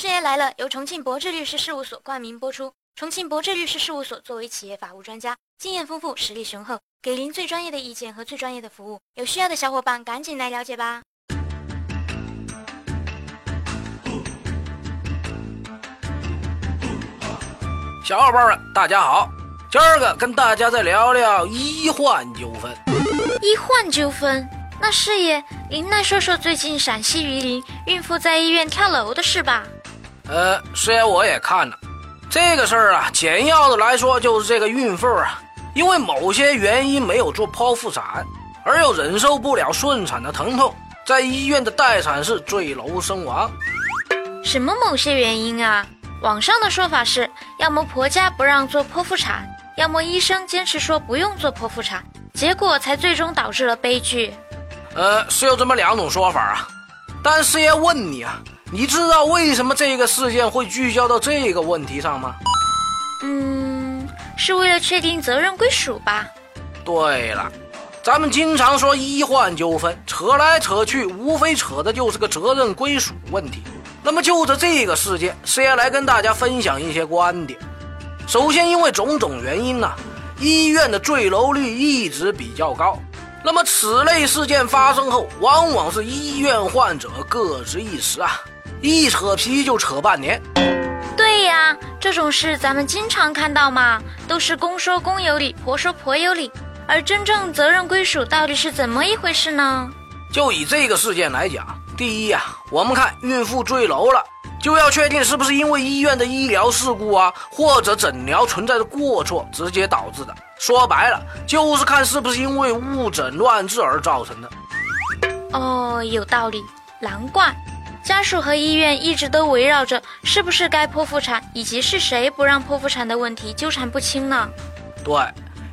师爷来了，由重庆博智律师事务所冠名播出。重庆博智律师事务所作为企业法务专家，经验丰富，实力雄厚，给您最专业的意见和最专业的服务。有需要的小伙伴赶紧来了解吧。小伙伴们，大家好，今儿个跟大家再聊聊医患纠纷。医患纠纷？那师爷，您来说说最近陕西榆林孕妇在医院跳楼的事吧。呃，师爷我也看了，这个事儿啊，简要的来说就是这个孕妇啊，因为某些原因没有做剖腹产，而又忍受不了顺产的疼痛，在医院的待产室坠楼身亡。什么某些原因啊？网上的说法是，要么婆家不让做剖腹产，要么医生坚持说不用做剖腹产，结果才最终导致了悲剧。呃，是有这么两种说法啊，但师爷问你啊，你知道为什么这个事件会聚焦到这个问题上吗？嗯，是为了确定责任归属吧。对了，咱们经常说医患纠纷，扯来扯去，无非扯的就是个责任归属问题。那么就着这个事件，师爷来跟大家分享一些观点。首先，因为种种原因呢，医院的坠楼率一直比较高。那么此类事件发生后，往往是医院患者各执一词啊，一扯皮就扯半年。对呀，这种事咱们经常看到嘛，都是公说公有理，婆说婆有理。而真正责任归属到底是怎么一回事呢？就以这个事件来讲。第一呀，我们看孕妇坠楼了，就要确定是不是因为医院的医疗事故啊，或者诊疗存在的过错直接导致的。说白了，就是看是不是因为误诊乱治而造成的。哦，有道理，难怪家属和医院一直都围绕着是不是该剖腹产以及是谁不让剖腹产的问题纠缠不清呢。对，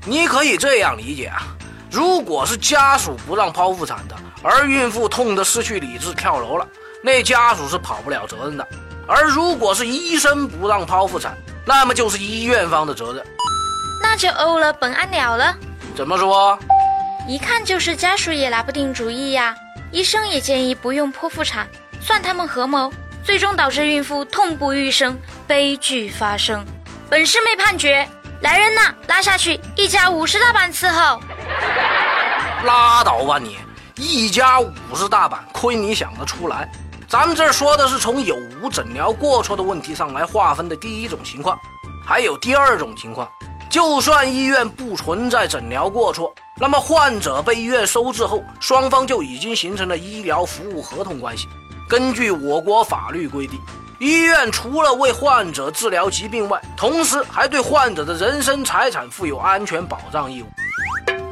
你可以这样理解啊，如果是家属不让剖腹产的。而孕妇痛得失去理智跳楼了，那家属是跑不了责任的。而如果是医生不让剖腹产，那么就是医院方的责任，那就欧了本案了了。怎么说？一看就是家属也拿不定主意呀。医生也建议不用剖腹产，算他们合谋，最终导致孕妇痛不欲生，悲剧发生。本师妹判决，来人呐，拉下去，一家五十大板伺候。拉倒吧你！一家五十大板，亏你想得出来！咱们这说的是从有无诊疗过错的问题上来划分的第一种情况，还有第二种情况。就算医院不存在诊疗过错，那么患者被医院收治后，双方就已经形成了医疗服务合同关系。根据我国法律规定，医院除了为患者治疗疾病外，同时还对患者的人身财产负有安全保障义务。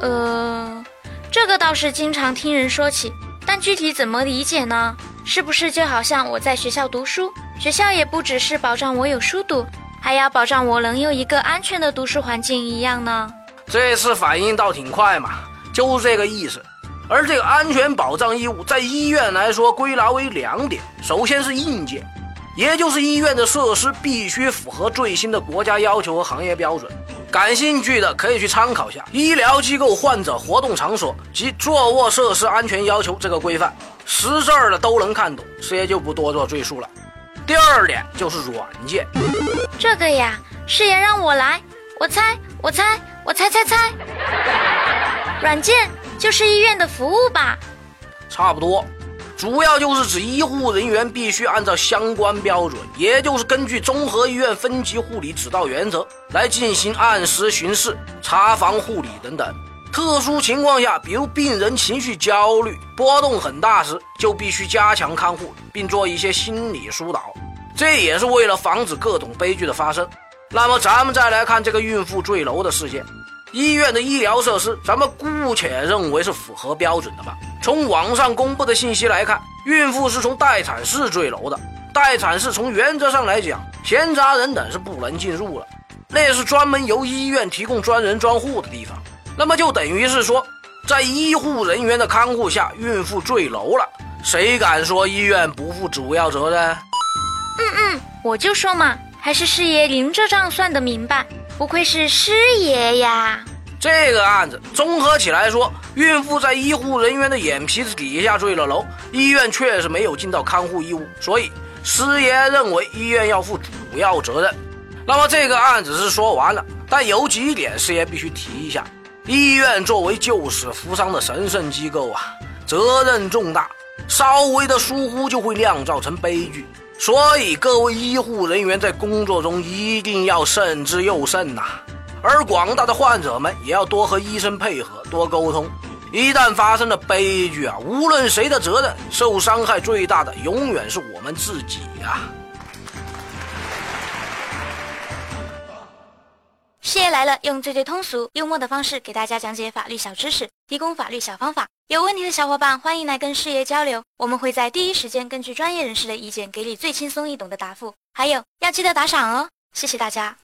呃。这个倒是经常听人说起，但具体怎么理解呢？是不是就好像我在学校读书，学校也不只是保障我有书读，还要保障我能有一个安全的读书环境一样呢？这次反应倒挺快嘛，就是这个意思。而这个安全保障义务在医院来说归纳为两点：首先是硬件，也就是医院的设施必须符合最新的国家要求和行业标准。感兴趣的可以去参考下《医疗机构患者活动场所及坐卧设施安全要求》这个规范，识字儿的都能看懂，师爷就不多做赘述了。第二点就是软件，这个呀，师爷让我来，我猜，我猜，我猜猜猜，软件就是医院的服务吧？差不多。主要就是指医护人员必须按照相关标准，也就是根据综合医院分级护理指导原则来进行按时巡视、查房护理等等。特殊情况下，比如病人情绪焦虑、波动很大时，就必须加强看护，并做一些心理疏导。这也是为了防止各种悲剧的发生。那么，咱们再来看这个孕妇坠楼的事件。医院的医疗设施，咱们姑且认为是符合标准的吧。从网上公布的信息来看，孕妇是从待产室坠楼的。待产室从原则上来讲，闲杂人等是不能进入了，那是专门由医院提供专人专户的地方。那么就等于是说，在医护人员的看护下，孕妇坠楼了，谁敢说医院不负主要责任？嗯嗯，我就说嘛，还是师爷您这账算得明白。不愧是师爷呀！这个案子综合起来说，孕妇在医护人员的眼皮子底下坠了楼，医院确实没有尽到看护义务，所以师爷认为医院要负主要责任。那么这个案子是说完了，但有几点师爷必须提一下：医院作为救死扶伤的神圣机构啊，责任重大，稍微的疏忽就会酿造成悲剧。所以各位医护人员在工作中一定要慎之又慎呐。而广大的患者们也要多和医生配合，多沟通。一旦发生了悲剧啊，无论谁的责任，受伤害最大的永远是我们自己呀。事业来了，用最最通俗、幽默的方式给大家讲解法律小知识，提供法律小方法。有问题的小伙伴欢迎来跟师爷交流，我们会在第一时间根据专业人士的意见，给你最轻松易懂的答复。还有要记得打赏哦，谢谢大家。